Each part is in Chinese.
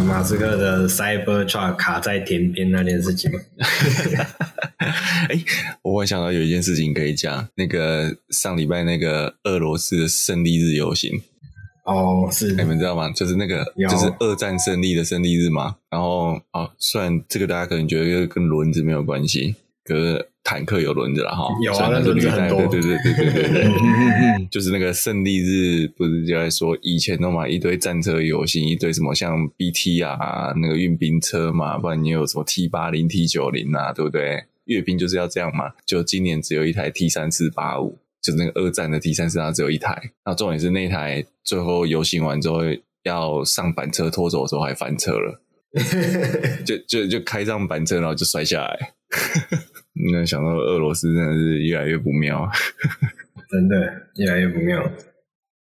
马马斯克的 Cybertruck 卡在田边那件事情吗？哎、欸，我会想到有一件事情可以讲，那个上礼拜那个俄罗斯的胜利日游行。哦，是你们知道吗？就是那个，就是二战胜利的胜利日嘛。然后，哦，虽然这个大家可能觉得跟轮子没有关系，可是坦克有轮子了哈。有啊，那轮子很多。对对对对对对对。就是那个胜利日，不是就在说以前都嘛一堆战车游行，一堆什么像 BT 啊，那个运兵车嘛，不然你有什么 T 八零、T 九零啊，对不对？阅兵就是要这样嘛。就今年只有一台 T 三四八五。就是那个二战的 T 三四，它只有一台。那重点是那台最后游行完之后要上板车拖走的时候还翻车了，就就就开上板车然后就摔下来。那想到俄罗斯真的是越来越不妙，真的越来越不妙。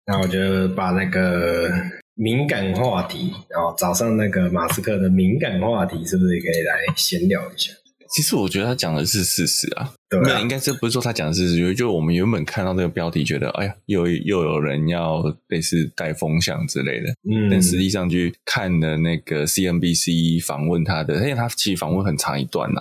那我觉得把那个敏感话题，然后早上那个马斯克的敏感话题，是不是也可以来闲聊一下？其实我觉得他讲的是事实啊，对啊，没有，应该是不是说他讲的是事实，就我们原本看到这个标题，觉得哎呀，又又有人要类似带风向之类的，嗯，但实际上去看的那个 CNBC 访问他的，因为他其实访问很长一段呐，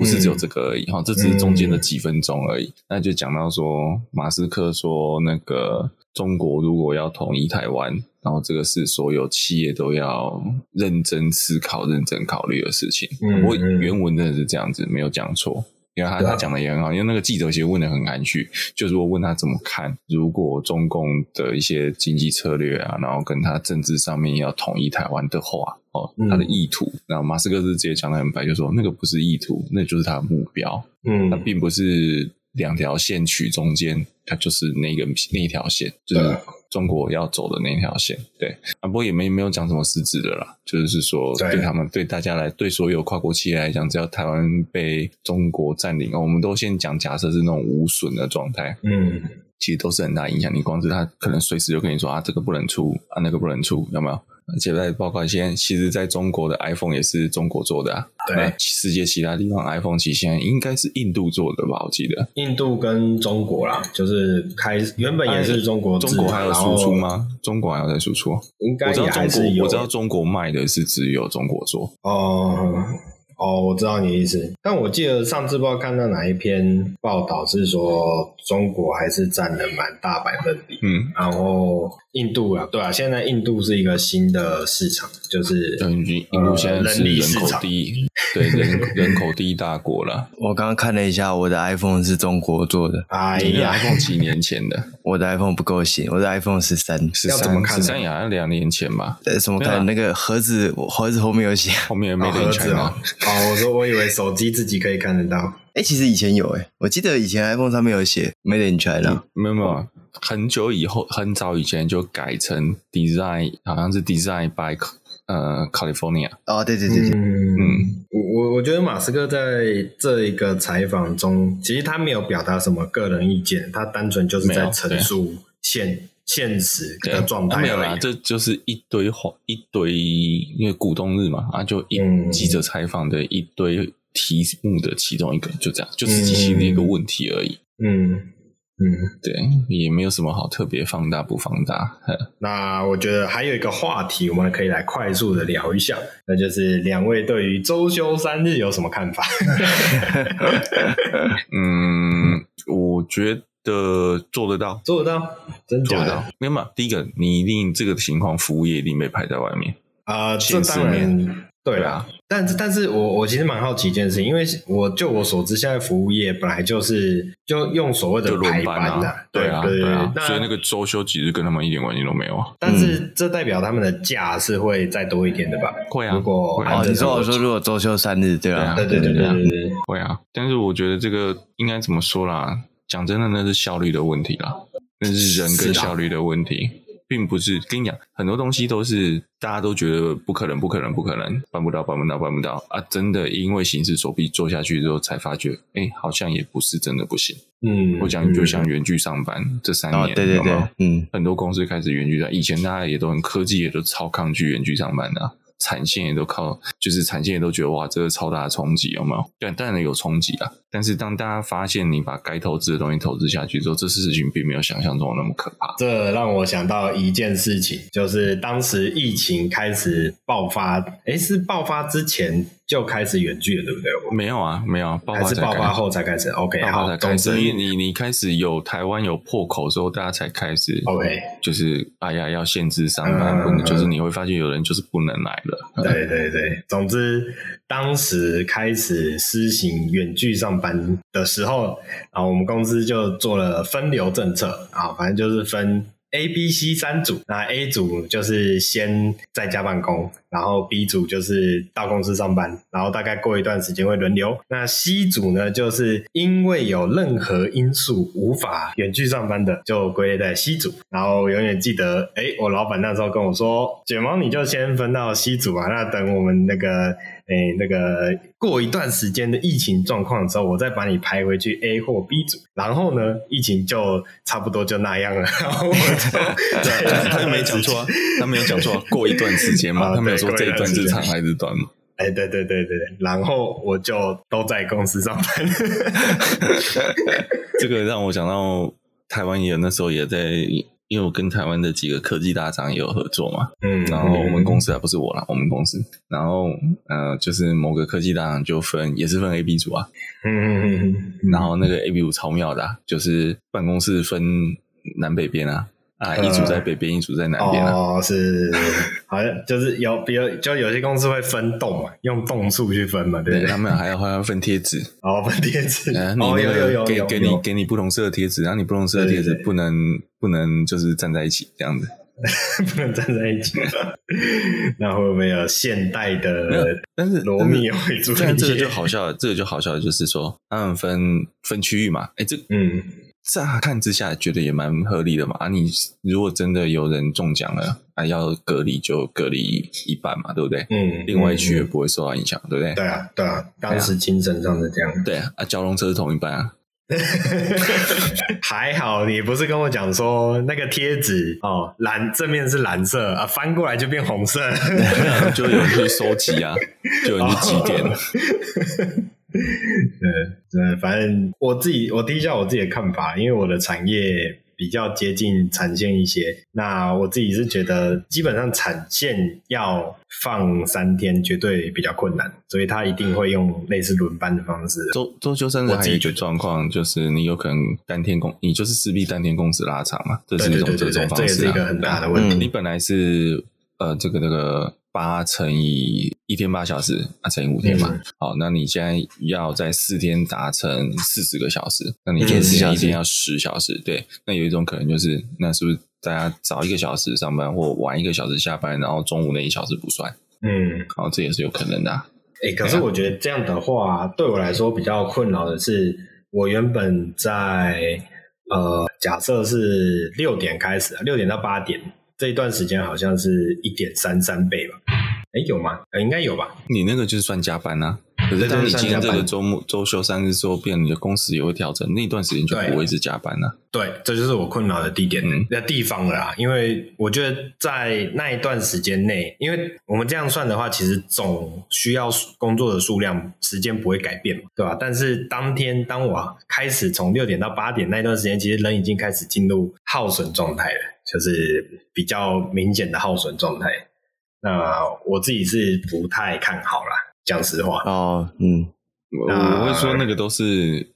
不是只有这个而已哈，嗯，这只是中间的几分钟而已，嗯，那就讲到说马斯克说那个。中国如果要统一台湾，然后这个是所有企业都要认真思考、认真考虑的事情。嗯，我原文真的是这样子，没有讲错。因为他他讲的也很好，因为那个记者其实问的很含蓄，就是我问他怎么看，如果中共的一些经济策略啊，然后跟他政治上面要统一台湾的话，哦，他的意图，然后马斯克是直接讲的很白，就说那个不是意图，那就是他的目标。嗯，他并不是。两条线取中间，他就是那个那一条线，就是中国要走的那条线。对啊，不过也没没有讲什么实质的啦，就是说对他们对大家来对所有跨国企业来讲，只要台湾被中国占领，我们都先讲假设是那种无损的状态。嗯，其实都是很大影响。你光是他可能随时就跟你说啊，这个不能出啊，那个不能出，有没有？而且在包括现在，其实在中国的 iPhone 也是中国做的啊。对，世界其他地方 iPhone 其实现在应该是印度做的吧？我记得印度跟中国啦，就是开原本也是中国，中国还有输出吗？中国还有在输出？应该也还是有。我知道中国卖的是只有中国做哦。嗯哦，我知道你的意思，但我记得上次不知道看到哪一篇报道是说中国还是占了蛮大百分比，嗯，然后印度啊，对啊，现在印度是一个新的市场，就是印度现在是人口第一，对人人口第一大国了。我刚刚看了一下，我的 iPhone 是中国做的，哎呀，iPhone 几年前的，我的 iPhone 不够新，我的 iPhone 十三，十三，十三也好像两年前吧？怎么看那个盒子？盒子后面有写，后面没得全啊。哦，我说我以为手机自己可以看得到。哎、欸，其实以前有哎、欸，我记得以前 iPhone 上面有写 Made in China，、嗯、没有没有，很久以后，很早以前就改成 Design，好像是 Design by 呃 California。哦，对对对对，嗯，嗯我我我觉得马斯克在这一个采访中，其实他没有表达什么个人意见，他单纯就是在陈述现。现实的状态、啊、没有啦，这就是一堆话，一堆因为股东日嘛，啊，就一记者采访的一堆题目的其中一个，就这样，就是机器的一个问题而已。嗯嗯，对，也没有什么好特别放大不放大。那我觉得还有一个话题，我们可以来快速的聊一下，那就是两位对于周休三日有什么看法？嗯，我觉得。的做得到，做得到，真的做得到。没有嘛？第一个，你一定这个情况，服务业一定被排在外面啊。这当然对啦。但是，但是我我其实蛮好奇一件事情，因为我就我所知，现在服务业本来就是就用所谓的排班的，对啊，对啊。所以那个周休几日跟他们一点关系都没有啊。但是这代表他们的假是会再多一点的吧？会啊。如果哦，你说我说如果周休三日，对啊，对对对对对，会啊。但是我觉得这个应该怎么说啦？讲真的，那是效率的问题啦，那是人跟效率的问题，并不是跟你讲很多东西都是大家都觉得不可能、不可能、不可能，办不到、办不到、办不到啊！真的因为形势所逼做下去之后，才发觉，哎，好像也不是真的不行。嗯，我讲就像远距上班这三年，对对对，嗯，很多公司开始远距上，以前大家也都很科技，也都超抗拒远距上班的。产线也都靠，就是产线也都觉得哇，这个超大的冲击有没有？对，当然有冲击啊。但是当大家发现你把该投资的东西投资下去之后，这事情并没有想象中那么可怕。这让我想到一件事情，就是当时疫情开始爆发，诶，是爆发之前。就开始远距了，对不对？没有啊，没有啊，还是爆发后才开始。OK，爆发才开始。你你你开始有台湾有破口之后，大家才开始。OK，就是哎呀，要限制上班，不能，就是你会发现有人就是不能来了。对对对，总之当时开始施行远距上班的时候，啊，我们公司就做了分流政策啊，反正就是分。A、B、C 三组，那 A 组就是先在家办公，然后 B 组就是到公司上班，然后大概过一段时间会轮流。那 C 组呢，就是因为有任何因素无法远距上班的，就归类在 C 组。然后永远记得，哎，我老板那时候跟我说，卷毛你就先分到 C 组啊，那等我们那个。哎，那个过一段时间的疫情状况之后，我再把你排回去 A 或 B 组，然后呢，疫情就差不多就那样了。然 后我就 对，他就没讲错，他没有讲错，过一段时间嘛，他没有说这一段是长还是短嘛。哎，对对对对，然后我就都在公司上班。这个让我想到台湾也那时候也在。因为我跟台湾的几个科技大厂也有合作嘛，嗯，然后我们公司还不是我啦，我们公司，然后呃，就是某个科技大厂就分也是分 A、B 组啊，嗯嗯嗯，然后那个 A、B 组超妙的，啊，就是办公室分南北边啊。啊，一组在北边，一组在南边哦，是，好像就是有，比如就有些公司会分栋嘛，用栋数去分嘛，对不对？他们还要还要分贴纸，哦，分贴纸，你那个给给你给你不同色的贴纸，然后你不同色的贴纸不能不能就是站在一起这样子，不能站在一起。那会不会有现代的？但是罗密欧与朱丽叶，这个就好笑，这个就好笑，就是说他们分分区域嘛，哎，这嗯。乍看之下觉得也蛮合理的嘛，啊，你如果真的有人中奖了，啊，要隔离就隔离一半嘛，对不对？嗯，另外一区也不会受到影响，对不对？对啊，对啊，当时精神上是这样。对啊，啊，交通车是同一班啊。还好你不是跟我讲说那个贴纸哦，蓝正面是蓝色啊，翻过来就变红色，就有人去收集啊，就有人去集点。对对，反正我自己我提一下我自己的看法，因为我的产业比较接近产线一些，那我自己是觉得基本上产线要放三天绝对比较困难，所以他一定会用类似轮班的方式。周周休三日还有一个状况就是你有可能单天工，你就是势必单天工时拉长嘛，这是一种这种方式啊，这也是一个很大的问题。你本来是呃这个这个。八乘以一天八小时，啊乘以五天嘛，嗯、好，那你现在要在四天达成四十个小时，那你一天一天要十小时，嗯、对，那有一种可能就是，那是不是大家早一个小时上班，或晚一个小时下班，然后中午那一小时不算？嗯，好，这也是有可能的、啊。诶、欸，可是我觉得这样的话，对我来说比较困扰的是，我原本在呃，假设是六点开始，六点到八点。这一段时间好像是一点三三倍吧？哎，有吗？呃，应该有吧？你那个就是算加班啊。可是当你今天这个周末周休三日之后，变你的工时也会调整，那段时间就不会是加班了、啊。对，这就是我困扰的地点的地方了啦。嗯、因为我觉得在那一段时间内，因为我们这样算的话，其实总需要工作的数量时间不会改变嘛，对吧？但是当天当我开始从六点到八点那段时间，其实人已经开始进入耗损状态了。就是比较明显的耗损状态，那我自己是不太看好啦，讲实话。哦，嗯，那我会说那个都是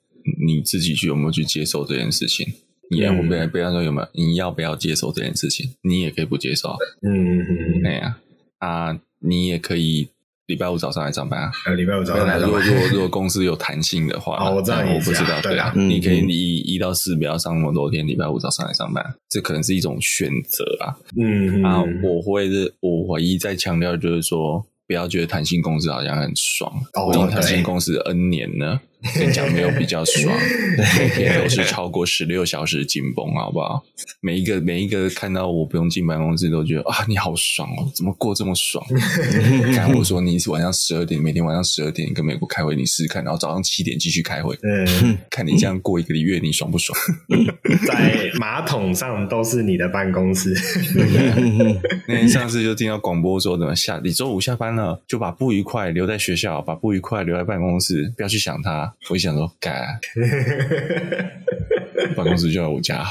你自己去有没有去接受这件事情。你要不要不要说有没有？你要不要接受这件事情？你也可以不接受。嗯嗯嗯，对呀，啊，你也可以。礼拜五早上来上班啊？呃，礼拜五早上来上班。如果如果如果公司有弹性的话，哦，我知道，我不知道，对啊，你可以一一到四不要上那么多天，礼拜五早上来上班，这可能是一种选择啊。嗯，啊，我会是，我唯一在强调就是说，不要觉得弹性公司好像很爽，哦，弹性公司 N 年呢，跟你讲没有比较爽，每天都是超过十六小时紧绷，好不好？每一个每一个看到我不用进办公室，都觉得啊，你好爽哦，怎么过这么爽？看我说你是晚上十二点，每天晚上十二点跟美国开会，你试试看，然后早上七点继续开会，嗯，看你这样过一个月，你爽不爽？在马桶上都是你的办公室。那天上次就听到广播说，怎么下你周五下班了，就把不愉快留在学校，把不愉快留在办公室，不要去想它。我一想说，改、啊，办公室就在我家。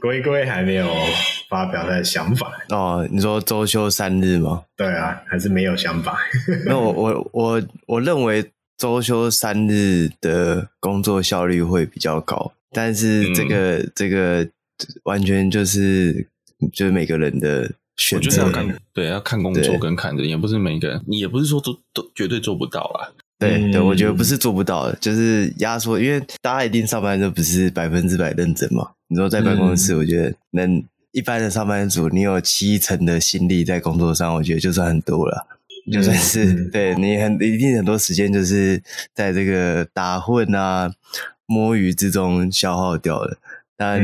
龟龟还没有发表他的想法哦。你说周休三日吗？对啊，还是没有想法。那我我我我认为周休三日的工作效率会比较高，但是这个、嗯、这个完全就是就是每个人的。选择要看，对，要看工作跟看人，也不是每个人，你也不是说都都绝对做不到啦。对、嗯、对，我觉得不是做不到的，就是压缩，因为大家一定上班都不是百分之百认真嘛。你说在办公室，我觉得能一般的上班族，你有七成的心力在工作上，我觉得就算很多了。就算是、嗯、对你很一定很多时间就是在这个打混啊、摸鱼之中消耗掉了。但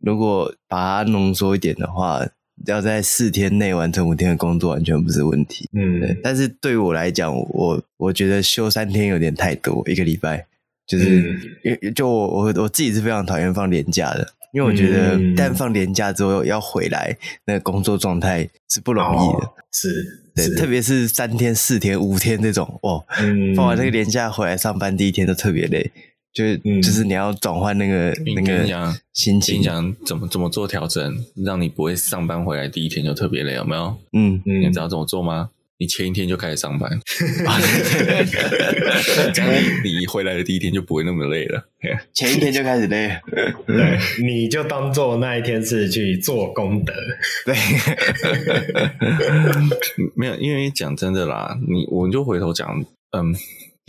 如果把它浓缩一点的话，要在四天内完成五天的工作，完全不是问题。嗯，对。但是对于我来讲，我我觉得休三天有点太多，一个礼拜就是，因、嗯、就我我我自己是非常讨厌放年假的，因为我觉得但放年假之后要回来，那个工作状态是不容易的。哦、是，对，特别是三天、四天、五天这种，哦，嗯、放完那个年假回来上班第一天都特别累。就是、嗯、就是你要转换那个那个心情，你讲怎么怎么做调整，让你不会上班回来第一天就特别累，有没有？嗯，你知道怎么做吗？你前一天就开始上班，这样你回来的第一天就不会那么累了。前一天就开始累，对，你就当做那一天是去做功德。对，没有，因为讲真的啦，你我就回头讲，嗯。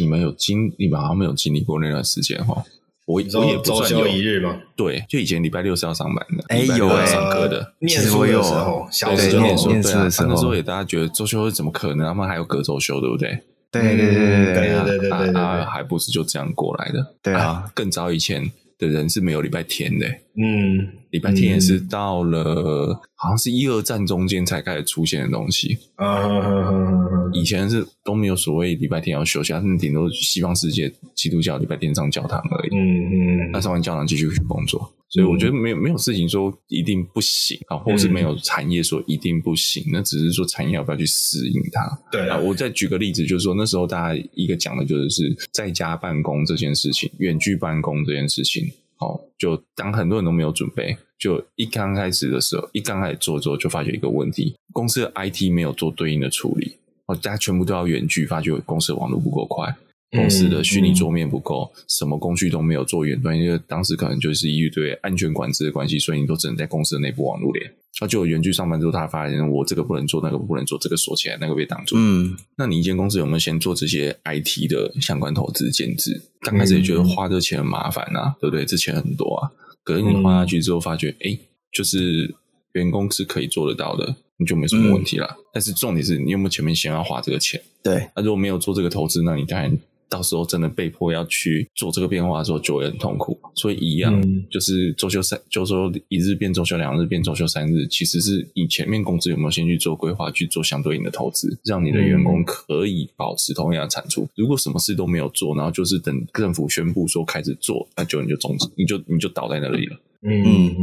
你们有经，你们好像没有经历过那段时间哈。我我也不算有周休一日吗？对，就以前礼拜六是要上班的，哎、欸，有哎，上课的。念书的时候，小时候念书的时候，那时候也大家觉得周休怎么可能？他们还有隔周休，对不对？对对对对对对对对对啊，还不是就这样过来的？对啊，更早以前的人是没有礼拜天的。嗯，礼拜天也是到了，好像是一二战中间才开始出现的东西。以前是都没有所谓礼拜天要休息，他们顶多西方世界基督教礼拜天上教堂而已。嗯嗯，那上完教堂继续去工作。所以我觉得没有没有事情说一定不行啊，或是没有产业说一定不行，那只是说产业要不要去适应它。对啊，我再举个例子，就是说那时候大家一个讲的就是在家办公这件事情，远距办公这件事情。哦，就当很多人都没有准备，就一刚开始的时候，一刚开始做之后，就发觉一个问题：公司的 IT 没有做对应的处理，哦，大家全部都要远距，发觉公司的网络不够快。公司的虚拟桌面不够，什么工具都没有做远端，因为当时可能就是因为对安全管制的关系，所以你都只能在公司的内部网络连。那就有远距上班之后，他发现我这个不能做，那个不能做，这个锁起来，那个被挡住。嗯，那你一间公司有没有先做这些 IT 的相关投资建制？刚开始也觉得花这钱很麻烦啊，对不对？这钱很多啊，可是你花下去之后，发觉哎、嗯，就是员工是可以做得到的，你就没什么问题了。嗯、但是重点是你有没有前面先要花这个钱？对，那如果没有做这个投资，那你当然。到时候真的被迫要去做这个变化的时候，就会很痛苦。所以一样，嗯、就是周休三，周休一日变周休两日变周休三日，其实是你前面公司有没有先去做规划，去做相对应的投资，让你的员工可以保持同样的产出。嗯、如果什么事都没有做，然后就是等政府宣布说开始做，那就你就终止，你就你就倒在那里了。嗯嗯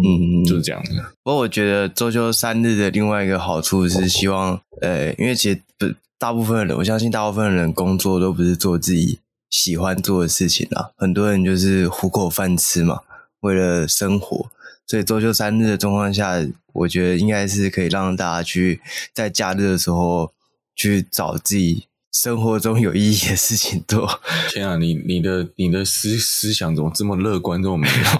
嗯，就是这样的。不过我觉得周休三日的另外一个好处是希望，呃，因为其实不。大部分人，我相信大部分人工作都不是做自己喜欢做的事情啊。很多人就是糊口饭吃嘛，为了生活。所以周休三日的状况下，我觉得应该是可以让大家去在假日的时候去找自己生活中有意义的事情做。天啊，你你的你的思思想怎么这么乐观，这么美好？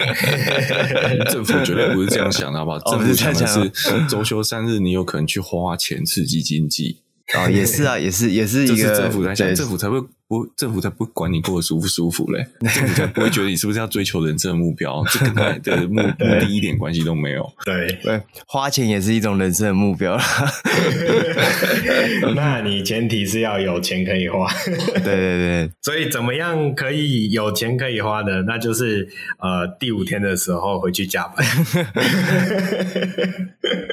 政府绝对不是这样想的，好不好？政府想的是周休三日，你有可能去花钱刺激经济。啊、哦，也是啊，也是，也是一个是政府在政府才会不，政府才不管你过得舒不舒服嘞，政府才不会觉得你是不是要追求人生的目标，这跟他的 目目的一点关系都没有。对对，花钱也是一种人生的目标啦。那你前提是要有钱可以花。对对对，所以怎么样可以有钱可以花呢？那就是呃第五天的时候回去加班。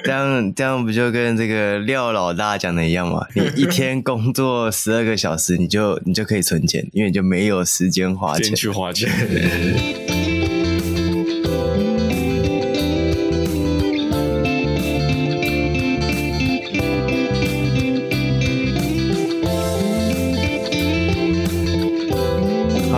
这样这样不就跟这个廖老大讲的一样吗？你一天工作十二个小时，你就你就可以存钱，因为你就没有时间花钱去花钱。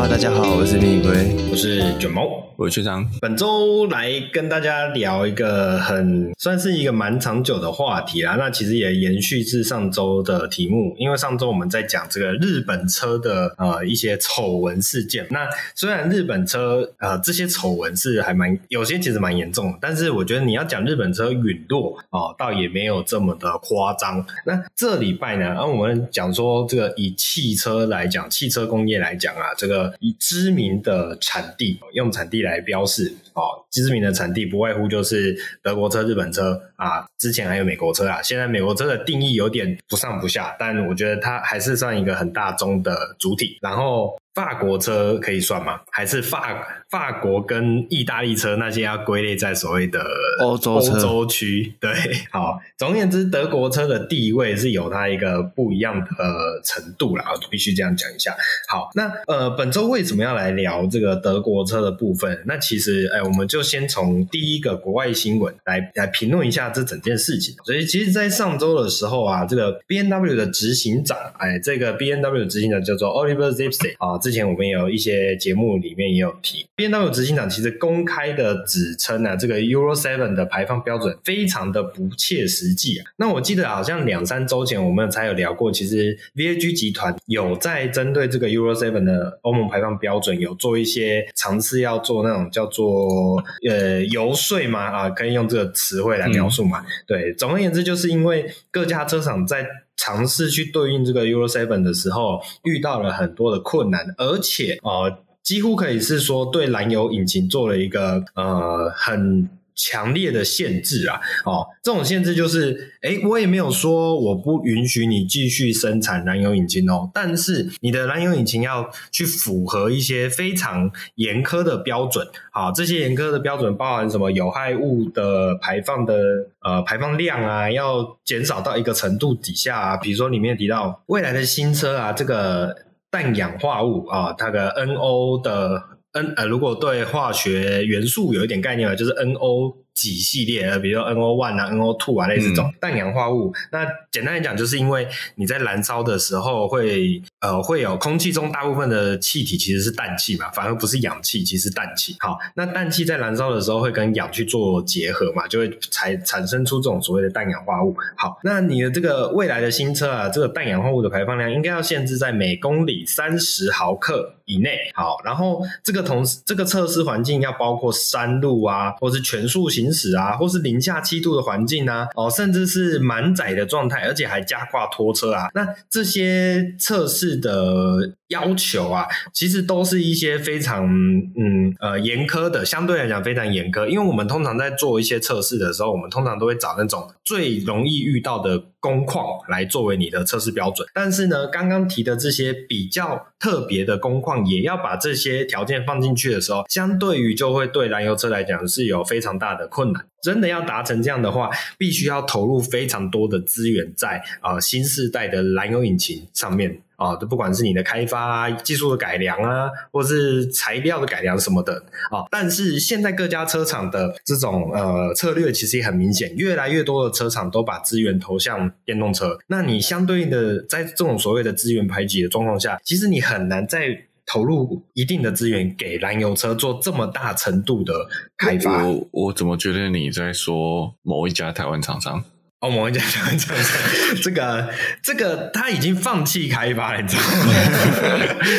大家好，我是蜜龟，我是卷毛，我是学长。本周来跟大家聊一个很算是一个蛮长久的话题啦。那其实也延续至上周的题目，因为上周我们在讲这个日本车的呃一些丑闻事件。那虽然日本车呃这些丑闻是还蛮有些其实蛮严重的，但是我觉得你要讲日本车陨落哦，倒也没有这么的夸张。那这礼拜呢，啊我们讲说这个以汽车来讲，汽车工业来讲啊，这个。以知名的产地，用产地来标示哦，知名的产地不外乎就是德国车、日本车啊，之前还有美国车啊。现在美国车的定义有点不上不下，但我觉得它还是算一个很大宗的主体。然后。法国车可以算吗？还是法法国跟意大利车那些要归类在所谓的欧洲欧洲区？对，好。总而言之，德国车的地位是有它一个不一样的程度啦，必须这样讲一下。好，那呃，本周为什么要来聊这个德国车的部分？那其实，哎，我们就先从第一个国外新闻来来评论一下这整件事情。所以，其实，在上周的时候啊，这个 B N W 的执行长，哎，这个 B N W 的执行长叫做 Oliver Zipse 啊。之前我们有一些节目里面也有提，BMW 执行长其实公开的指称啊，这个 Euro Seven 的排放标准非常的不切实际啊。那我记得好像两三周前我们才有聊过，其实 VAG 集团有在针对这个 Euro Seven 的欧盟排放标准有做一些尝试，要做那种叫做呃游说嘛啊，可以用这个词汇来描述嘛。嗯、对，总而言之，就是因为各家车厂在尝试去对应这个 Euro Seven 的时候，遇到了很多的困难，而且呃，几乎可以是说对燃油引擎做了一个呃很强烈的限制啊，哦，这种限制就是，诶，我也没有说我不允许你继续生产燃油引擎哦，但是你的燃油引擎要去符合一些非常严苛的标准，好，这些严苛的标准包含什么？有害物的排放的呃排放量啊，要减少到一个程度底下啊，比如说里面提到未来的新车啊，这个氮氧化物啊，它的 NO 的。N 呃，如果对化学元素有一点概念的，就是 NO 几系列，呃，比如说 NO one 啊，NO two 啊，类似这种氮氧化物。那简单来讲，就是因为你在燃烧的时候会呃会有空气中大部分的气体其实是氮气嘛，反而不是氧气，其实是氮气。好，那氮气在燃烧的时候会跟氧去做结合嘛，就会产产生出这种所谓的氮氧化物。好，那你的这个未来的新车啊，这个氮氧化物的排放量应该要限制在每公里三十毫克。以内好，然后这个同时这个测试环境要包括山路啊，或是全速行行驶啊，或是零下七度的环境啊，哦，甚至是满载的状态，而且还加挂拖车啊。那这些测试的要求啊，其实都是一些非常嗯呃严苛的，相对来讲非常严苛。因为我们通常在做一些测试的时候，我们通常都会找那种最容易遇到的工况来作为你的测试标准。但是呢，刚刚提的这些比较特别的工况。也要把这些条件放进去的时候，相对于就会对燃油车来讲是有非常大的困难。真的要达成这样的话，必须要投入非常多的资源在啊、新世代的燃油引擎上面啊，这、呃、不管是你的开发啊、技术的改良啊，或是材料的改良什么的啊、但是现在各家车厂的这种呃策略其实也很明显，越来越多的车厂都把资源投向电动车。那你相对应的在这种所谓的资源排挤的状况下，其实你很难在投入一定的资源给燃油车做这么大程度的开发，我我怎么觉得你在说某一家台湾厂商？哦，某一家台湾厂商，这个这个他已经放弃开发了，你知道吗？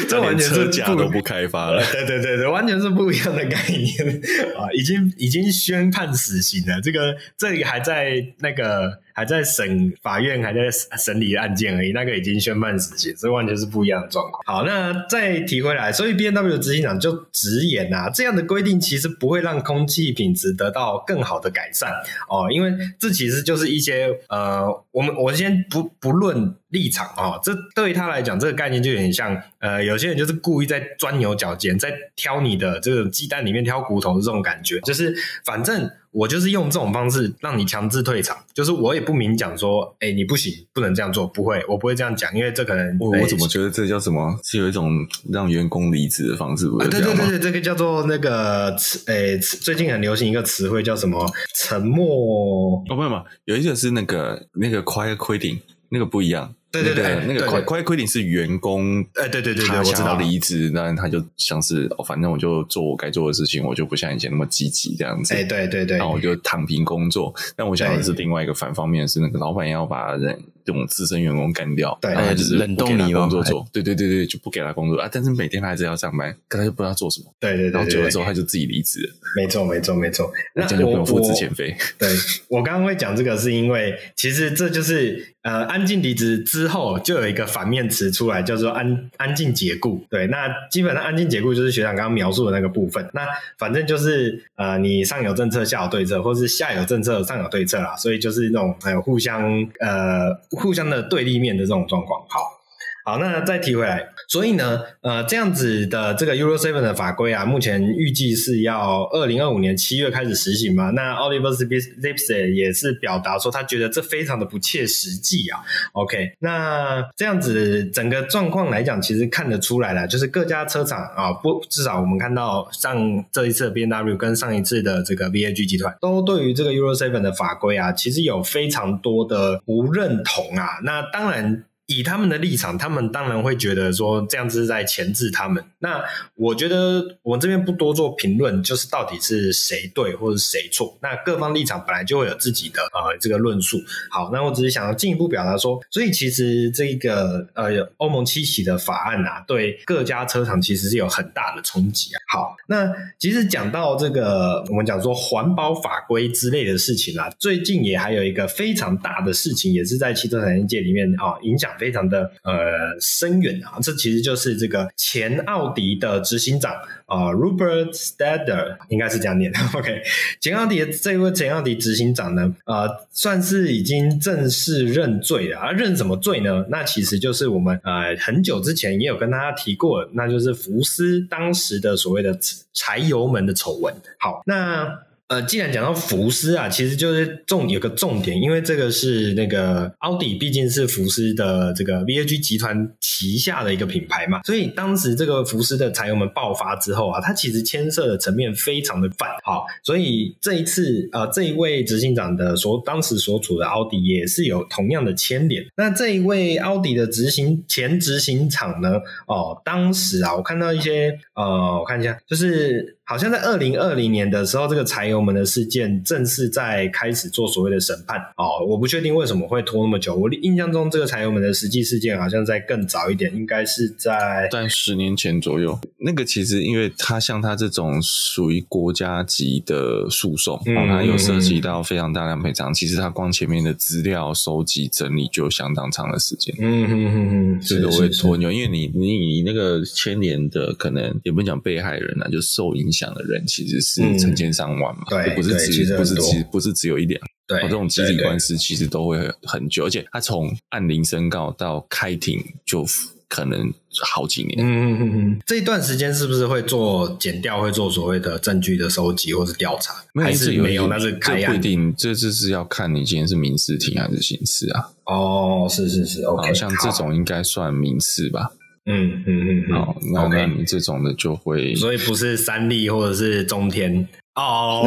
这完全是假都不开发了。对对对对，完全是不一样的概念啊！已经已经宣判死刑了。这个这里还在那个还在审法院还在审理案件而已，那个已经宣判死刑，这完全是不一样的状况。好，那再提回来，所以 B N W 执行长就直言啊，这样的规定其实不会让空气品质得到更好的改善哦，因为这其实就是一。些呃，我们我先不不论立场啊、哦，这对于他来讲，这个概念就有点像呃，有些人就是故意在钻牛角尖，在挑你的这个鸡蛋里面挑骨头的这种感觉，就是反正我就是用这种方式让你强制退场，就是我也不明讲说，哎，你不行，不能这样做，不会，我不会这样讲，因为这可能我我怎么觉得这叫什么？是有一种让员工离职的方式，不是、啊？对对对对，这个叫做那个词，哎，最近很流行一个词汇叫什么？沉默？哦，不是嘛，有一个是那个那个 quiet quitting，那个不一样。对对对，那个 quiet quitting 是员工，哎，对对对，他想要离职，那他就像是哦，反正我就做我该做的事情，我就不像以前那么积极这样子。哎，对对对，然后我就躺平工作。但我想的是另外一个反方面，是那个老板要把人这种资深员工干掉，对，然后就是冷冻你工作做。对对对对，就不给他工作啊，但是每天他还是要上班，可他就不知道做什么。对对对，然后久了之后他就自己离职了。没错没错没错，那就不用付资遣费。对，我刚刚会讲这个，是因为其实这就是呃，安静离职之后就有一个。反面词出来叫做安安静解雇，对，那基本上安静解雇就是学长刚刚描述的那个部分。那反正就是呃，你上有政策下有对策，或是下有政策上有对策啦，所以就是那种还有互相呃互相的对立面的这种状况。好。好，那再提回来，所以呢，呃，这样子的这个 Euro Seven 的法规啊，目前预计是要二零二五年七月开始实行嘛。那 Oliver Zipse 也是表达说，他觉得这非常的不切实际啊。OK，那这样子整个状况来讲，其实看得出来了，就是各家车厂啊，不，至少我们看到上这一次的 BMW 跟上一次的这个 VAG 集团，都对于这个 Euro Seven 的法规啊，其实有非常多的不认同啊。那当然。以他们的立场，他们当然会觉得说这样子是在钳制他们。那我觉得我这边不多做评论，就是到底是谁对或者谁错。那各方立场本来就会有自己的呃这个论述。好，那我只是想要进一步表达说，所以其实这个呃欧盟七起的法案啊，对各家车厂其实是有很大的冲击啊。好，那其实讲到这个我们讲说环保法规之类的事情啊，最近也还有一个非常大的事情，也是在汽车产业界里面啊影响。非常的呃深远啊，这其实就是这个前奥迪的执行长啊、呃、Robert Stader 应该是这样念的。OK，前奥迪的这位前奥迪执行长呢，呃，算是已经正式认罪了。啊，认什么罪呢？那其实就是我们呃很久之前也有跟大家提过，那就是福斯当时的所谓的柴油门的丑闻。好，那。呃，既然讲到福斯啊，其实就是重有个重点，因为这个是那个奥迪，毕竟是福斯的这个 VAG 集团旗下的一个品牌嘛，所以当时这个福斯的柴油门爆发之后啊，它其实牵涉的层面非常的泛。好，所以这一次呃，这一位执行长的所当时所处的奥迪也是有同样的牵连。那这一位奥迪的执行前执行长呢，哦，当时啊，我看到一些呃，我看一下，就是。好像在二零二零年的时候，这个柴油门的事件正式在开始做所谓的审判哦。我不确定为什么会拖那么久。我印象中，这个柴油门的实际事件好像在更早一点，应该是在在十年前左右。那个其实，因为它像它这种属于国家级的诉讼，嗯、它有涉及到非常大量赔偿。其实它光前面的资料收集整理就相当长的时间。嗯嗯嗯嗯，这个会拖牛，因为你你你那个牵连的可能也不讲被害人啊，就受影响。的人其实是成千上万嘛，嗯、对，不是只不是只不是只有一两，对，这种集体官司其实都会很久，而且他从按铃申告到开庭就可能好几年。嗯嗯嗯嗯，这一段时间是不是会做减调，会做所谓的证据的收集或是调查？还是没有？那是开案，不一定，这这是要看你今天是民事庭还是刑事啊？哦，是是是，OK，像这种应该算民事吧。嗯嗯嗯，好，那那你这种的就会，所以不是三立或者是中天哦，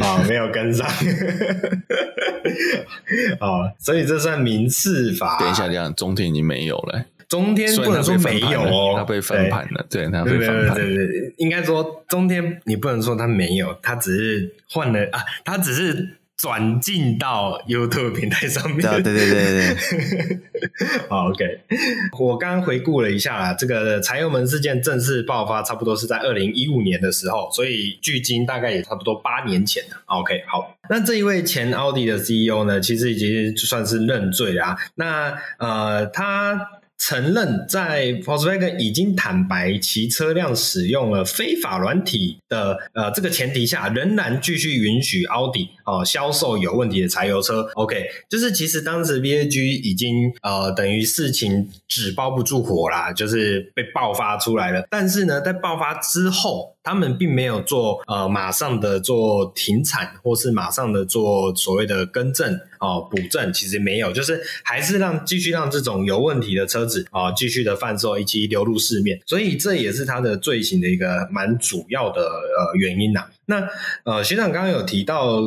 好，没有跟上，好，所以这算民事法。等一下，这样中天已经没有了。中天不能说没有哦，他被翻盘了，对，他被翻盘。对对对，应该说中天你不能说他没有，他只是换了啊，他只是。转进到 YouTube 平台上面。对对对对对。好，OK。我刚刚回顾了一下啦，这个柴油门事件正式爆发，差不多是在二零一五年的时候，所以距今大概也差不多八年前了。OK，好。那这一位前奥迪的 CEO 呢，其实已经算是认罪啦。那呃，他。承认在 Volkswagen 已经坦白其车辆使用了非法软体的呃这个前提下，仍然继续允许奥迪哦销售有问题的柴油车。OK，就是其实当时 VAG 已经呃等于事情纸包不住火啦，就是被爆发出来了。但是呢，在爆发之后，他们并没有做呃马上的做停产，或是马上的做所谓的更正。哦，补正其实没有，就是还是让继续让这种有问题的车子啊、继续的贩售以及流入市面，所以这也是他的罪行的一个蛮主要的呃原因呐、那呃学长刚刚有提到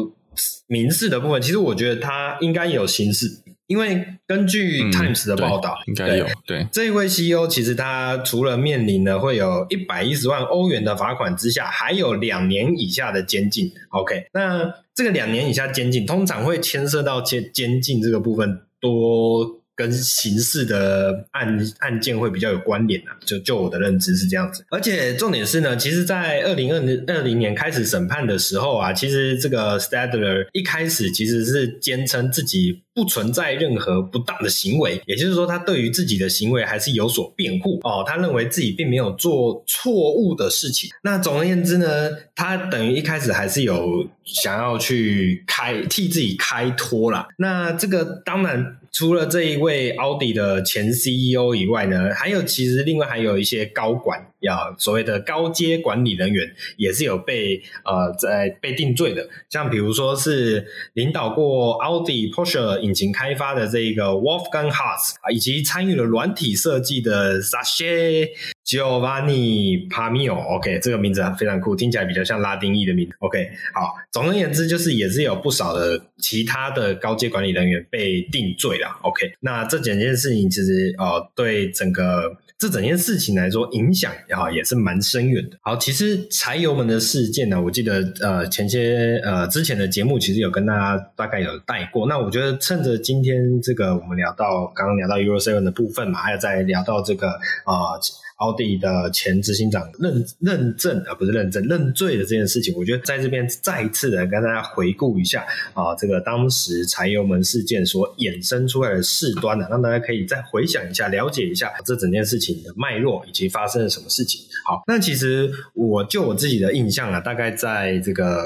民事的部分，其实我觉得他应该有刑事，因为根据 Times 的报道，嗯、应该有对，对这一位 CEO 其实他除了面临了会有一百一十万欧元的罚款之下，还有两年以下的监禁。OK，那。这个两年以下监禁，通常会牵涉到监监禁这个部分，多跟刑事的案案件会比较有关联啊。就就我的认知是这样子，而且重点是呢，其实，在二零二零二零年开始审判的时候啊，其实这个 Stadler 一开始其实是坚称自己。不存在任何不当的行为，也就是说，他对于自己的行为还是有所辩护哦。他认为自己并没有做错误的事情。那总而言之呢，他等于一开始还是有想要去开替自己开脱啦。那这个当然，除了这一位奥迪的前 CEO 以外呢，还有其实另外还有一些高管，要所谓的高阶管理人员，也是有被呃在被定罪的。像比如说是领导过奥迪、Porsche。引擎开发的这个 Wolfgang Haas，以及参与了软体设计的 Sascha Giovanni Pamio，OK，这个名字非常酷，听起来比较像拉丁裔的名字。OK，好，总而言之，就是也是有不少的其他的高阶管理人员被定罪了。OK，那这整件事情其实呃，对整个。这整件事情来说，影响啊也是蛮深远的。好，其实柴油门的事件呢，我记得呃前些呃之前的节目其实有跟大家大概有带过。那我觉得趁着今天这个我们聊到刚刚聊到 Euro Seven 的部分嘛，还有再聊到这个啊。呃奥迪的前执行长认认证啊，不是认证认罪的这件事情，我觉得在这边再一次的跟大家回顾一下啊，这个当时柴油门事件所衍生出来的事端呢，让大家可以再回想一下，了解一下这整件事情的脉络以及发生了什么事情。好，那其实我就我自己的印象啊，大概在这个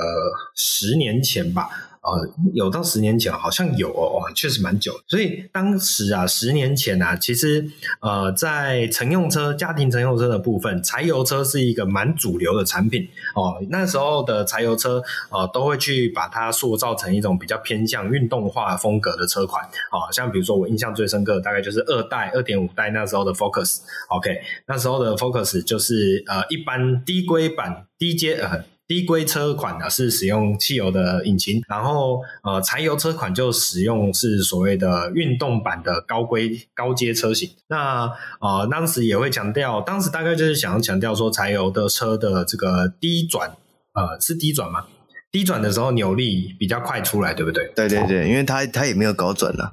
十年前吧。呃，有到十年前，好像有哦，确实蛮久。所以当时啊，十年前啊，其实呃，在乘用车、家庭乘用车的部分，柴油车是一个蛮主流的产品哦。那时候的柴油车，呃，都会去把它塑造成一种比较偏向运动化风格的车款。哦，像比如说我印象最深刻的，大概就是二代、二点五代那时候的 Focus。OK，那时候的 Focus 就是呃，一般低规版、低阶呃。低规车款呢是使用汽油的引擎，然后呃柴油车款就使用是所谓的运动版的高规高阶车型。那呃当时也会强调，当时大概就是想要强调说柴油的车的这个低转呃是低转吗？低转的时候扭力比较快出来，对不对？对对对，因为它它也没有高转了，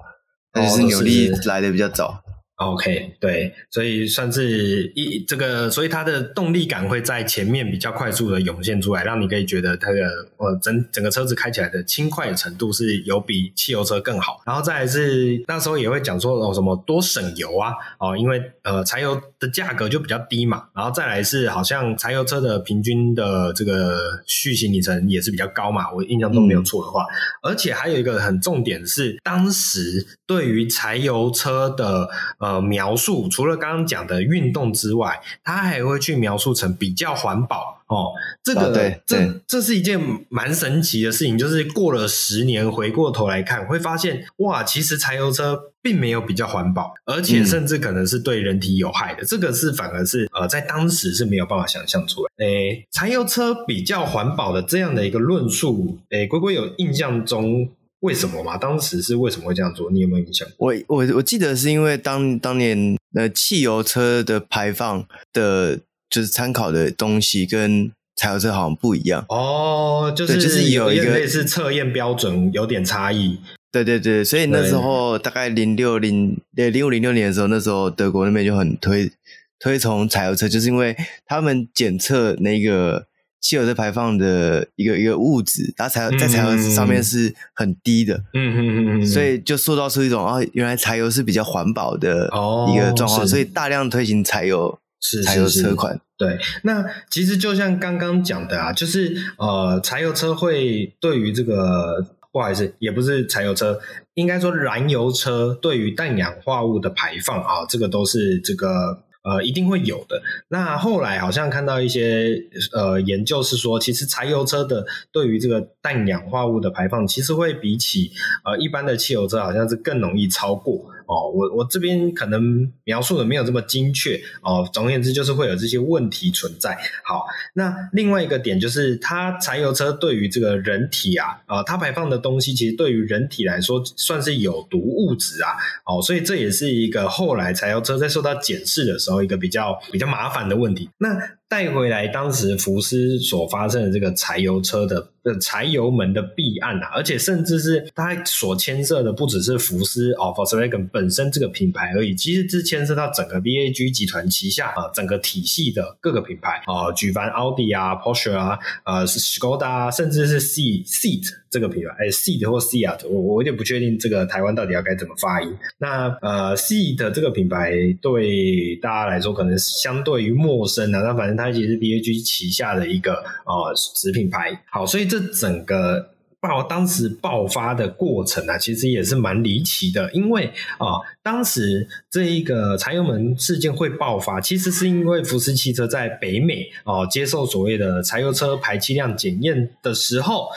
但是扭力来的比较早。OK，对，所以算是一这个，所以它的动力感会在前面比较快速的涌现出来，让你可以觉得它的呃整整个车子开起来的轻快的程度是有比汽油车更好。然后再来是那时候也会讲说哦什么多省油啊，哦因为呃柴油的价格就比较低嘛。然后再来是好像柴油车的平均的这个续行里程也是比较高嘛，我印象中没有错的话。嗯、而且还有一个很重点是，当时对于柴油车的呃，描述除了刚刚讲的运动之外，它还会去描述成比较环保哦。这个，这对这是一件蛮神奇的事情。就是过了十年，回过头来看，会发现哇，其实柴油车并没有比较环保，而且甚至可能是对人体有害的。嗯、这个是反而是呃，在当时是没有办法想象出来。诶，柴油车比较环保的这样的一个论述，诶，龟龟有印象中。为什么吗？当时是为什么会这样做？你有没有印象？我我我记得是因为当当年呃汽油车的排放的，就是参考的东西跟柴油车好像不一样哦，就是就是有一个类似测验标准有点差异。对对对，所以那时候大概零六零呃零五零六年的时候，那时候德国那边就很推推崇柴油车，就是因为他们检测那个。汽油的排放的一个一个物质，它柴油在柴油上面是很低的，嗯嗯嗯嗯，所以就塑造出一种啊，原来柴油是比较环保的一个状况，哦、所以大量推行柴油是柴油车款。对，那其实就像刚刚讲的啊，就是呃，柴油车会对于这个不好意思，也不是柴油车，应该说燃油车对于氮氧化物的排放啊，这个都是这个。呃，一定会有的。那后来好像看到一些呃研究是说，其实柴油车的对于这个氮氧化物的排放，其实会比起呃一般的汽油车，好像是更容易超过。哦，我我这边可能描述的没有这么精确哦。总而言之，就是会有这些问题存在。好，那另外一个点就是，它柴油车对于这个人体啊，呃，它排放的东西其实对于人体来说算是有毒物质啊。哦，所以这也是一个后来柴油车在受到检视的时候一个比较比较麻烦的问题。那带回来当时福斯所发生的这个柴油车的的柴油门的弊案啊，而且甚至是它所牵涉的不只是福斯哦，Volkswagen 本身这个品牌而已，其实是牵涉到整个 VAG 集团旗下啊整个体系的各个品牌啊，举凡奥迪啊、Porsche 啊、呃 Skoda，甚至是 Seat 这个品牌，哎 Seat 或 Seat，我我有点不确定这个台湾到底要该怎么发音。那呃 Seat 这个品牌对大家来说可能相对于陌生啊，那反正。它其实是 BAG 旗下的一个呃子品牌，好，所以这整个爆当时爆发的过程啊，其实也是蛮离奇的，因为啊、当时这一个柴油门事件会爆发，其实是因为福斯汽车在北美哦、接受所谓的柴油车排气量检验的时候。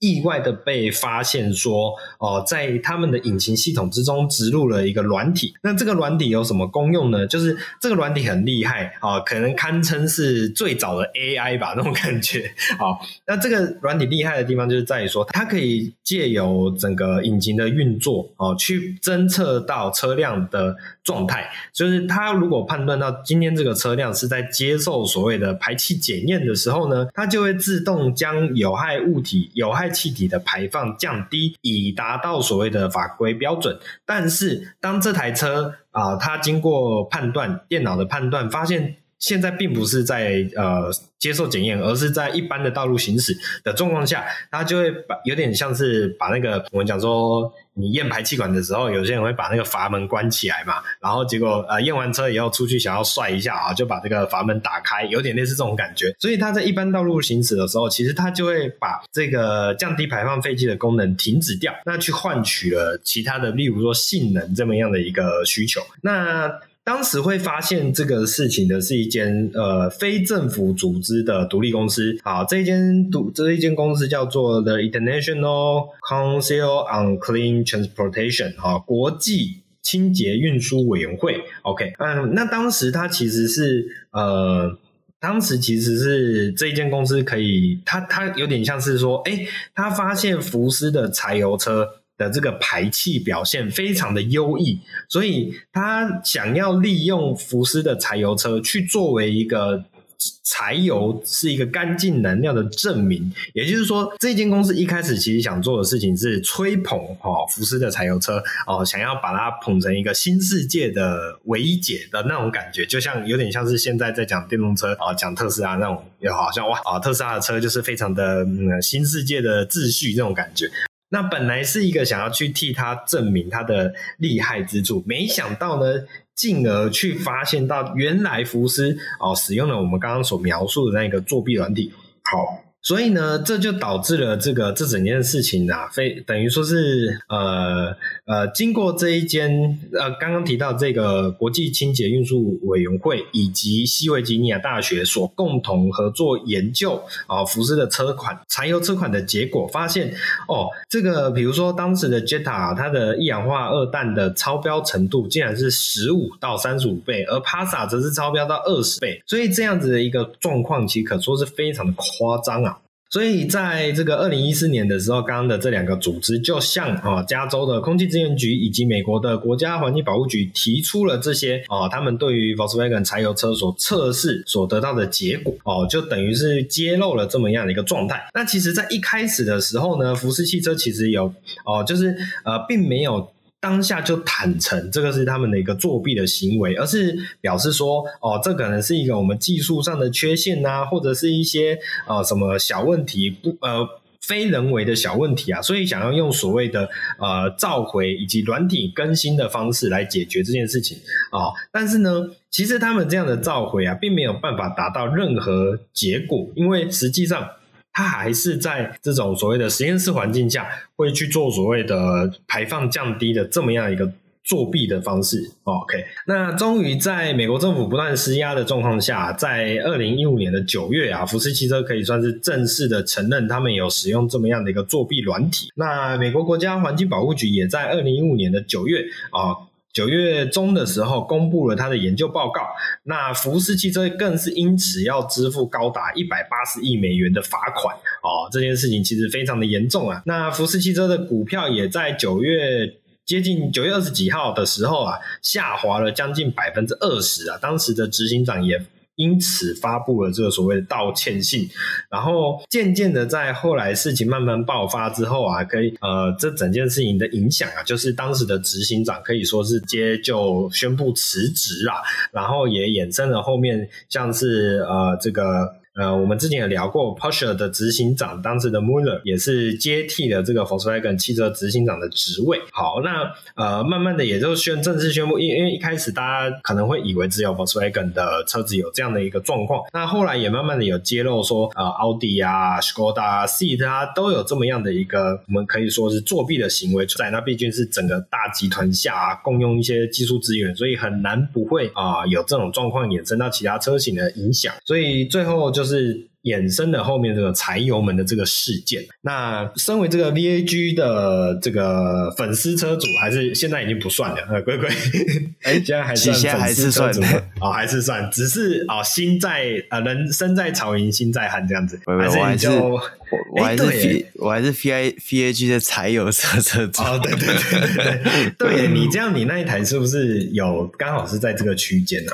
意外的被发现说，哦、在他们的引擎系统之中植入了一个软体。那这个软体有什么功用呢？就是这个软体很厉害啊、可能堪称是最早的 AI 吧，那种感觉。好，那这个软体厉害的地方就是在于说，它可以借由整个引擎的运作哦、去侦测到车辆的状态。就是它如果判断到今天这个车辆是在接受所谓的排气检验的时候呢，它就会自动将有害物体、有害气体的排放降低，以达到所谓的法规标准。但是，当这台车啊、它经过判断，电脑的判断，发现现在并不是在呃接受检验，而是在一般的道路行驶的状况下，它就会把有点像是把那个我们讲说。你验排气管的时候，有些人会把那个阀门关起来嘛，然后结果呃验完车以后出去想要帅一下啊，就把这个阀门打开，有点类似这种感觉。所以它在一般道路行驶的时候，其实它就会把这个降低排放废气的功能停止掉，那去换取了其他的，例如说性能这么样的一个需求。那当时会发现这个事情的是一间呃非政府组织的独立公司，好，这一间独这一间公司叫做 The International Council on Clean Transportation，好，国际清洁运输委员会，OK，嗯，那当时它其实是呃，当时其实是这一间公司可以，它它有点像是说，诶，它发现福斯的柴油车。的这个排气表现非常的优异，所以他想要利用福斯的柴油车去作为一个柴油是一个干净能量的证明。也就是说，这间公司一开始其实想做的事情是吹捧哦福斯的柴油车哦，想要把它捧成一个新世界的唯一解的那种感觉，就像有点像是现在在讲电动车啊，讲特斯拉那种，又好像哇啊特斯拉的车就是非常的嗯新世界的秩序这种感觉。那本来是一个想要去替他证明他的厉害之处，没想到呢，进而去发现到原来福斯哦使用了我们刚刚所描述的那个作弊软体。好。所以呢，这就导致了这个这整件事情啊，非等于说是呃呃，经过这一间呃刚刚提到这个国际清洁运输委员会以及西维吉尼亚大学所共同合作研究啊、呃，福斯的车款柴油车款的结果，发现哦，这个比如说当时的 Jetta 它的一氧化二氮的超标程度竟然是十五到三十五倍，而 p a s a 则是超标到二十倍，所以这样子的一个状况，其实可说是非常的夸张啊。所以在这个二零一四年的时候，刚刚的这两个组织就向啊加州的空气资源局以及美国的国家环境保护局提出了这些啊，他们对于 Volkswagen 柴油车所测试所得到的结果哦，就等于是揭露了这么样的一个状态。那其实，在一开始的时候呢，福斯汽车其实有哦，就是呃，并没有。当下就坦诚这个是他们的一个作弊的行为，而是表示说，哦，这可能是一个我们技术上的缺陷啊，或者是一些呃什么小问题，不呃非人为的小问题啊，所以想要用所谓的呃召回以及软体更新的方式来解决这件事情啊，但是呢，其实他们这样的召回啊，并没有办法达到任何结果，因为实际上。它还是在这种所谓的实验室环境下，会去做所谓的排放降低的这么样一个作弊的方式。OK，那终于在美国政府不断施压的状况下，在二零一五年的九月啊，福斯汽车可以算是正式的承认他们有使用这么样的一个作弊软体。那美国国家环境保护局也在二零一五年的九月啊。九月中的时候，公布了他的研究报告。那福斯汽车更是因此要支付高达一百八十亿美元的罚款哦。这件事情其实非常的严重啊。那福斯汽车的股票也在九月接近九月二十几号的时候啊，下滑了将近百分之二十啊。当时的执行长也。因此发布了这个所谓的道歉信，然后渐渐的在后来事情慢慢爆发之后啊，可以呃，这整件事情的影响啊，就是当时的执行长可以说是直接就宣布辞职啊，然后也衍生了后面像是呃这个。呃，我们之前有聊过，Porsche 的执行长当时的 Muller 也是接替了这个 Volkswagen 汽车执行长的职位。好，那呃，慢慢的也就宣正式宣布，因因为一开始大家可能会以为只有 Volkswagen 的车子有这样的一个状况，那后来也慢慢的有揭露说，呃，奥迪啊、Skoda 啊、Seat 啊都有这么样的一个，我们可以说是作弊的行为在。那毕竟是整个大集团下啊，共用一些技术资源，所以很难不会啊、有这种状况衍生到其他车型的影响。所以最后就是。是衍生的后面这个柴油门的这个事件。那身为这个 VAG 的这个粉丝车主，还是现在已经不算了。呃，龟龟，哎，现在还算粉丝车主哦，还是算，只是哦，心在啊，人生在曹营心在汉这样子。还是你就我还是我还是我还是 VI VAG 的柴油车车主。哦，对对对对对，对 你这样，你那一台是不是有刚好是在这个区间呢？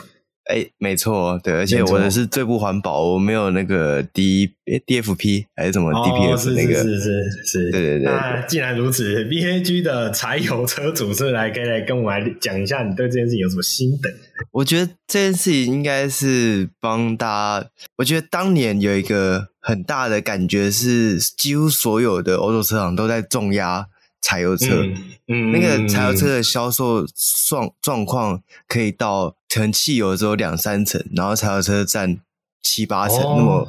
哎，没错，对，而且我的是最不环保，我没有那个 D DFP 还是什么 DPF 那个，是是是是，对对对。那既然如此，B A G 的柴油车主是来可以来跟我来讲一下，你对这件事情有什么心得？我觉得这件事情应该是帮大家，我觉得当年有一个很大的感觉是，几乎所有的欧洲车厂都在重压。柴油车，嗯，嗯，那个柴油车的销售状状况可以到可能汽油只有两三成，然后柴油车占七八成，那么、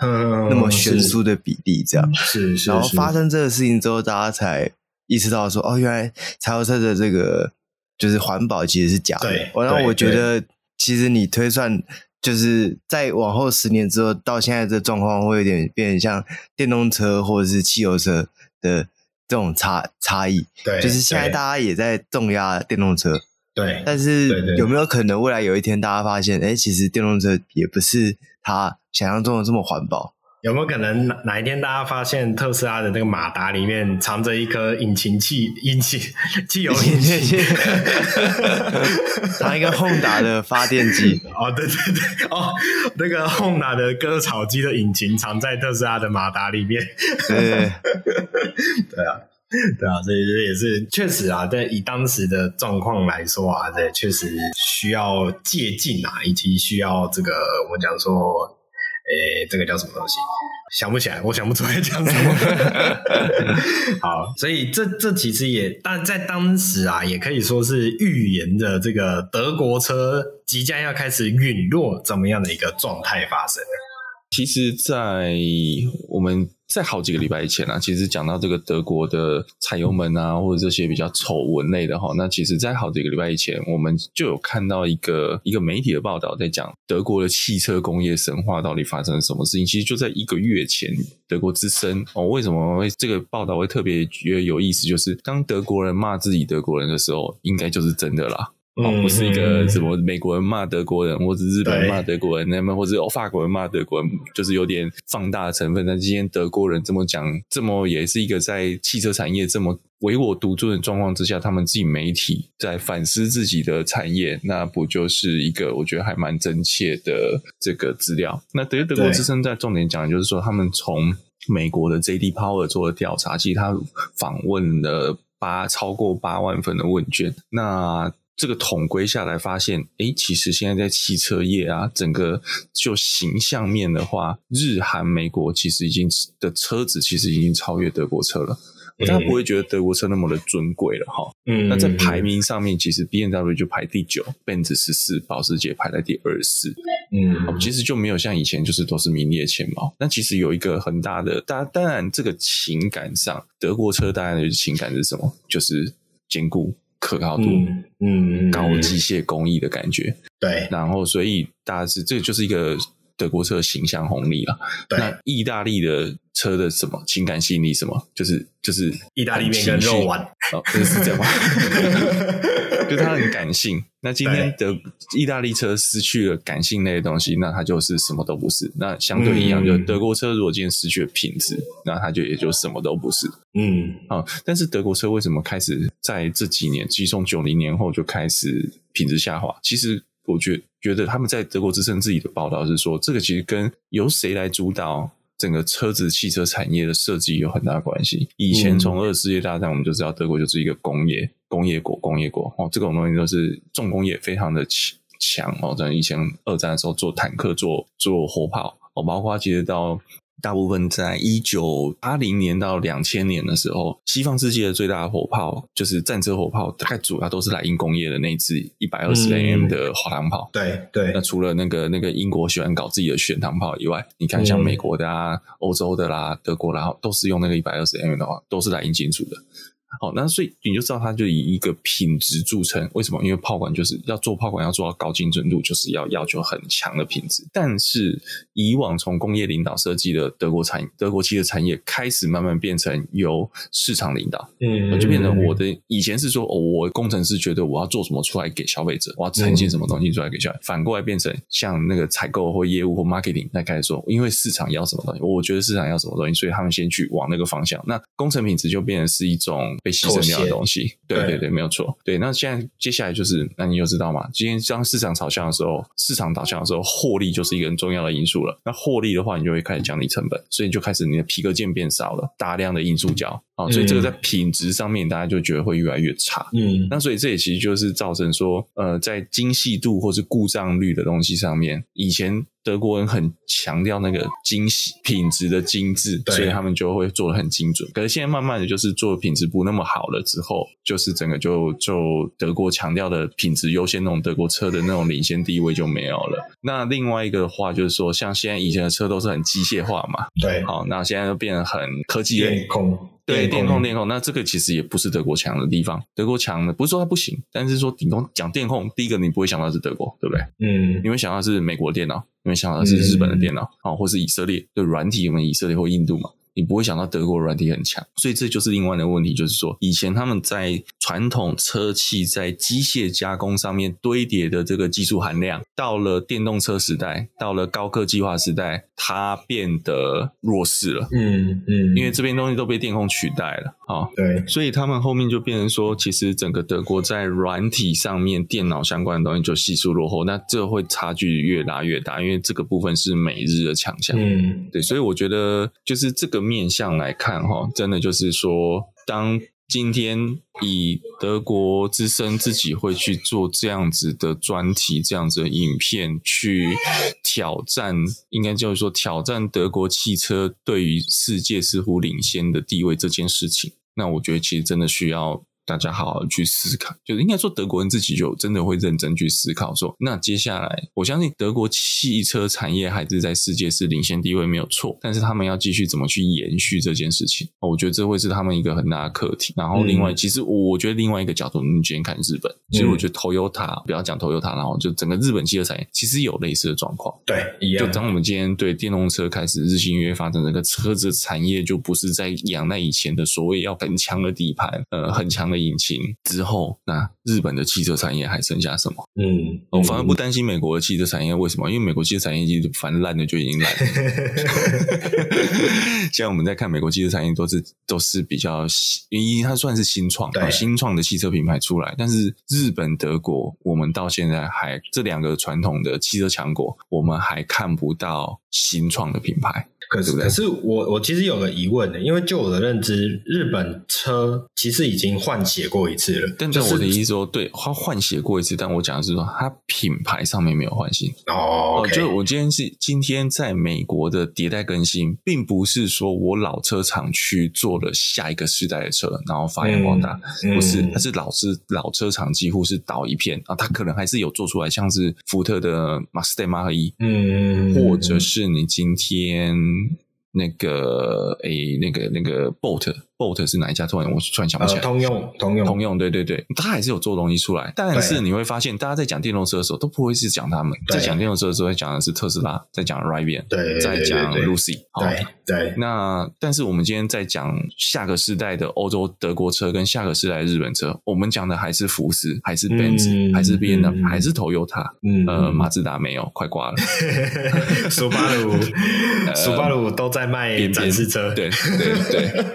那么悬殊的比例，这样是是。然后发生这个事情之后，大家才意识到说，哦，原来柴油车的这个就是环保其实是假的。对，然后我觉得，其实你推算，就是在往后十年之后，到现在这状况会有点变成像电动车或者是汽油车的。这种差差异，对，就是现在大家也在重压电动车，对，但是有没有可能未来有一天大家发现，哎，其实电动车也不是他想象中的这么环保？有没有可能哪哪一天大家发现特斯拉的那个马达里面藏着一颗引擎器引擎 汽油引擎，藏一个 Honda 的发电机？哦，对对对，哦，那个 Honda 的割草机的引擎藏在特斯拉的马达里面。对，对啊，对啊，所以这也是确实啊，但以当时的状况来说啊，这确实需要借鉴啊，以及需要这个我们讲说。诶，这个叫什么东西？想不起来，我想不出来讲什么。好，所以这这其实也，但在当时啊，也可以说是预言着这个德国车即将要开始陨落怎么样的一个状态发生。其实，在我们。在好几个礼拜以前啊，其实讲到这个德国的踩油门啊，或者这些比较丑闻类的哈，那其实，在好几个礼拜以前，我们就有看到一个一个媒体的报道，在讲德国的汽车工业神话到底发生了什么事情。其实就在一个月前，德国之声哦，为什么会这个报道会特别觉得有意思？就是当德国人骂自己德国人的时候，应该就是真的啦。哦，不是一个什么美国人骂德国人，或者日本人骂德国人，那么或者法国人骂德国人，就是有点放大的成分。但今天德国人这么讲，这么也是一个在汽车产业这么唯我独尊的状况之下，他们自己媒体在反思自己的产业，那不就是一个我觉得还蛮真切的这个资料？那德德国之声在重点讲的就是说，他们从美国的 J.D. Power 做了调查，其实他访问了八超过八万份的问卷，那。这个统归下来，发现，诶，其实现在在汽车业啊，整个就形象面的话，日韩美国其实已经的车子其实已经超越德国车了。大家不会觉得德国车那么的尊贵了哈。嗯，那在排名上面，其实 BMW 就排第九，Benz 十四，保时捷排在第二十四。嗯，其实就没有像以前就是都是名列前茅。那其实有一个很大的，当当然这个情感上，德国车当然的情感是什么？就是坚固。可靠度，嗯，高机械工艺的感觉，对，然后所以大家是这就是一个德国车形象红利了。那意大利的车的什么情感吸引力？什么？就是就是意大利面跟肉丸，哦，是这样吗？就它很感性。那今天的意大利车失去了感性类的东西，那它就是什么都不是。那相对一样，就德国车如果今天失去了品质，那它就也就什么都不是。嗯，啊，但是德国车为什么开始在这几年，其实从九零年后就开始品质下滑？其实我觉觉得他们在德国之声自己的报道是说，这个其实跟由谁来主导。整个车子汽车产业的设计有很大关系。以前从二次世界大战，我们就知道德国就是一个工业工业国，工业国哦，这种东西都是重工业非常的强强哦。在以前二战的时候做坦克、做做火炮哦，包括其实到。大部分在一九八零年到两千年的时候，西方世界的最大的火炮就是战车火炮，大概主要都是莱茵工业的那支一百二十 mm 的滑膛炮。对对。那除了那个那个英国喜欢搞自己的旋膛炮以外，你看像美国的啊、欧洲的啦、德国啦，都是用那个一百二十 mm 的话，都是莱茵金属的。好，那所以你就知道，它就以一个品质著称。为什么？因为炮管就是要做炮管，要做到高精准度，就是要要求很强的品质。但是以往从工业领导设计的德国产德国汽车产业开始慢慢变成由市场领导，嗯，就变成我的以前是说，哦，我工程师觉得我要做什么出来给消费者，我要呈现什么东西出来给消费者。反过来变成像那个采购或业务或 marketing 在开始说，因为市场要什么东西，我觉得市场要什么东西，所以他们先去往那个方向。那工程品质就变成是一种。被牺牲掉的东西，对对对，没有错。对，那现在接下来就是，那你就知道嘛。今天当市场朝向的时候，市场导向的时候，获利就是一个很重要的因素了。那获利的话，你就会开始降低成本，所以你就开始你的皮革件变少了，大量的硬塑胶啊，所以这个在品质上面，大家就觉得会越来越差。嗯，那所以这也其实就是造成说，呃，在精细度或是故障率的东西上面，以前。德国人很强调那个精细品质的精致，所以他们就会做的很精准。可是现在慢慢的就是做的品质不那么好了之后，就是整个就就德国强调的品质优先那种德国车的那种领先地位就没有了。那另外一个的话就是说，像现在以前的车都是很机械化嘛，对，好，那现在就变得很科技类。对，电控电控，那这个其实也不是德国强的地方。德国强的不是说它不行，但是说顶多讲电控，第一个你不会想到是德国，对不对？嗯，你会想到是美国电脑，你会想到是日本的电脑，啊、嗯，或是以色列，对，软体有没有以色列或印度嘛？你不会想到德国软体很强，所以这就是另外的问题，就是说以前他们在传统车企在机械加工上面堆叠的这个技术含量，到了电动车时代，到了高科技化时代，它变得弱势了。嗯嗯，因为这边东西都被电控取代了啊。对，所以他们后面就变成说，其实整个德国在软体上面电脑相关的东西就系数落后，那这会差距越拉越大，因为这个部分是美日的强项。嗯，对，所以我觉得就是这个。面向来看，哈，真的就是说，当今天以德国之声自己会去做这样子的专题、这样子的影片，去挑战，应该就是说挑战德国汽车对于世界似乎领先的地位这件事情，那我觉得其实真的需要。大家好好去思考，就是应该说德国人自己就真的会认真去思考说，那接下来我相信德国汽车产业还是在世界是领先地位没有错，但是他们要继续怎么去延续这件事情，我觉得这会是他们一个很大的课题。然后另外，嗯、其实我觉得另外一个角度，你今天看日本，其实我觉得 Toyota 不要讲 Toyota，然后就整个日本汽车产业其实有类似的状况。对，一样。就当我们今天对电动车开始日新月异发展，整个车子产业就不是在养那以前的所谓要很强的底盘，呃，很强的。个引擎之后，那日本的汽车产业还剩下什么？嗯，我反而不担心美国的汽车产业，为什么？因为美国汽车产业已经反正烂的就已经烂了。现在我们在看美国汽车产业，都是都是比较，因为它算是新创，对新创的汽车品牌出来。但是日本、德国，我们到现在还这两个传统的汽车强国，我们还看不到新创的品牌。可是，可是我我其实有个疑问的，因为就我的认知，日本车其实已经换血过一次了。但在我的意思说，对，它换血过一次，但我讲的是说，它品牌上面没有换新。哦，okay 就我今天是今天在美国的迭代更新，并不是说我老车厂去做了下一个世代的车，然后发扬光大，嗯、不是，它是老是老车厂几乎是倒一片啊，它可能还是有做出来，像是福特的 Mustang Mach E，嗯，或者是你今天。那个诶，那个那个 boat。Bolt 是哪一家？突然我突然想不起来。通用，通用，通用，对对对，它还是有做东西出来。但是你会发现，大家在讲电动车的时候，都不会是讲他们。在讲电动车的时候，讲的是特斯拉，在讲 Rivian，对，在讲 Lucy。对对。那但是我们今天在讲下个世代的欧洲德国车跟下个世代的日本车，我们讲的还是福斯，还是 Benz，还是 BMW，还是 Toyota。嗯。呃，马自达没有，快挂了。苏巴鲁，苏巴鲁都在卖展示车。对对对。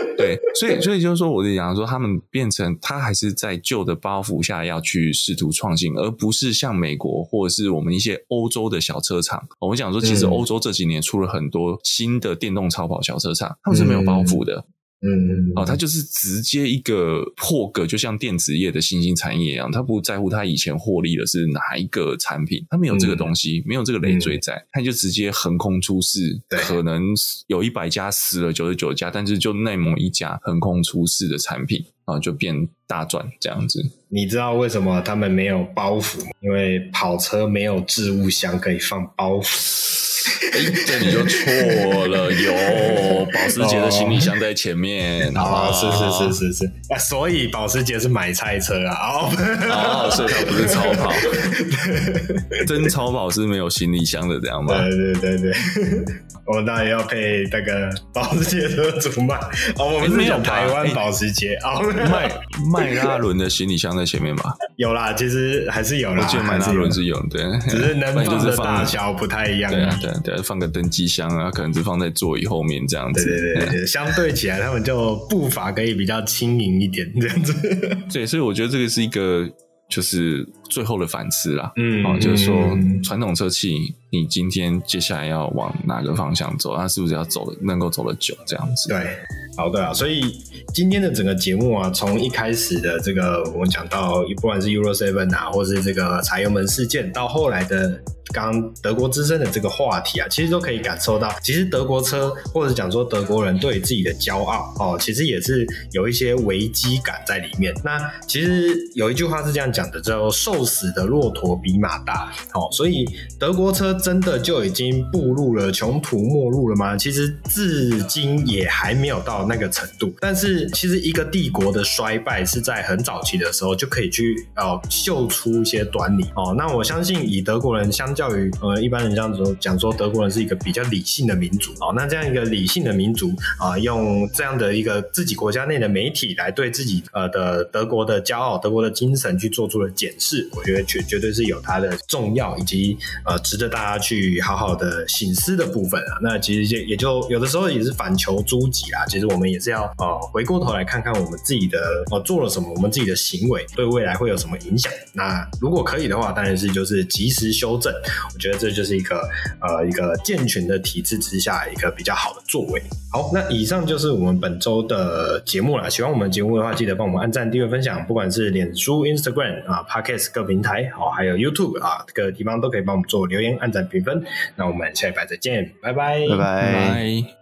对，所以所以就是说，我就讲说，他们变成他还是在旧的包袱下要去试图创新，而不是像美国或者是我们一些欧洲的小车厂。我们讲说，其实欧洲这几年出了很多新的电动超跑小车厂，他们是没有包袱的。嗯，哦，它就是直接一个破格，就像电子业的新兴产业一样，它不在乎它以前获利的是哪一个产品，它没有这个东西，嗯、没有这个累赘在，它、嗯、就直接横空出世，对可能有一百家死了九十九家，但是就那么一家横空出世的产品啊，就变大赚这样子。你知道为什么他们没有包袱吗？因为跑车没有置物箱可以放包袱。哎，这你就错了，有保时捷的行李箱在前面。哦，是是是是是，啊，所以保时捷是买菜车啊。哦，哦，所以它不是超跑。真超跑是没有行李箱的，这样吗？对对对对。我们当然要配那个保时捷车主卖。哦，我们是有台湾保时捷。哦，迈迈拉伦的行李箱在前面吧？有啦，其实还是有啦。我记得迈拉伦是有，对，只是能放的大小不太一样。对啊，对对，放个登机箱啊，可能只放在座椅后面这样子。对对对，相对起来，他们就步伐可以比较轻盈一点，这样子。对，所以我觉得这个是一个。就是最后的反思啦，嗯，哦，就是说传统车企，你今天接下来要往哪个方向走？它是不是要走的能够走得久这样子？对，好的啊，所以今天的整个节目啊，从一开始的这个我们讲到，不管是 Euro Seven 啊，或是这个柴油门事件，到后来的。刚德国之声的这个话题啊，其实都可以感受到，其实德国车或者讲说德国人对自己的骄傲哦，其实也是有一些危机感在里面。那其实有一句话是这样讲的，叫“瘦死的骆驼比马大”。哦，所以德国车真的就已经步入了穷途末路了吗？其实至今也还没有到那个程度。但是其实一个帝国的衰败是在很早期的时候就可以去哦嗅出一些端倪哦。那我相信以德国人相教育呃，一般人这样子讲说，德国人是一个比较理性的民族哦。那这样一个理性的民族啊，用这样的一个自己国家内的媒体来对自己呃的德国的骄傲、德国的精神去做出了检视，我觉得绝绝对是有它的重要以及呃值得大家去好好的省思的部分啊。那其实也也就有的时候也是反求诸己啦。其实我们也是要呃回过头来看看我们自己的呃做了什么，我们自己的行为对未来会有什么影响。那如果可以的话，当然是就是及时修正。我觉得这就是一个呃一个健全的体制之下一个比较好的作为。好，那以上就是我们本周的节目了。喜欢我们节目的话，记得帮我们按赞、订阅、分享。不管是脸书、Instagram 啊、Podcast 各平台，好，还有 YouTube 啊，各个地方都可以帮我们做留言、按赞、评分。那我们下一拜再见，拜拜，拜拜。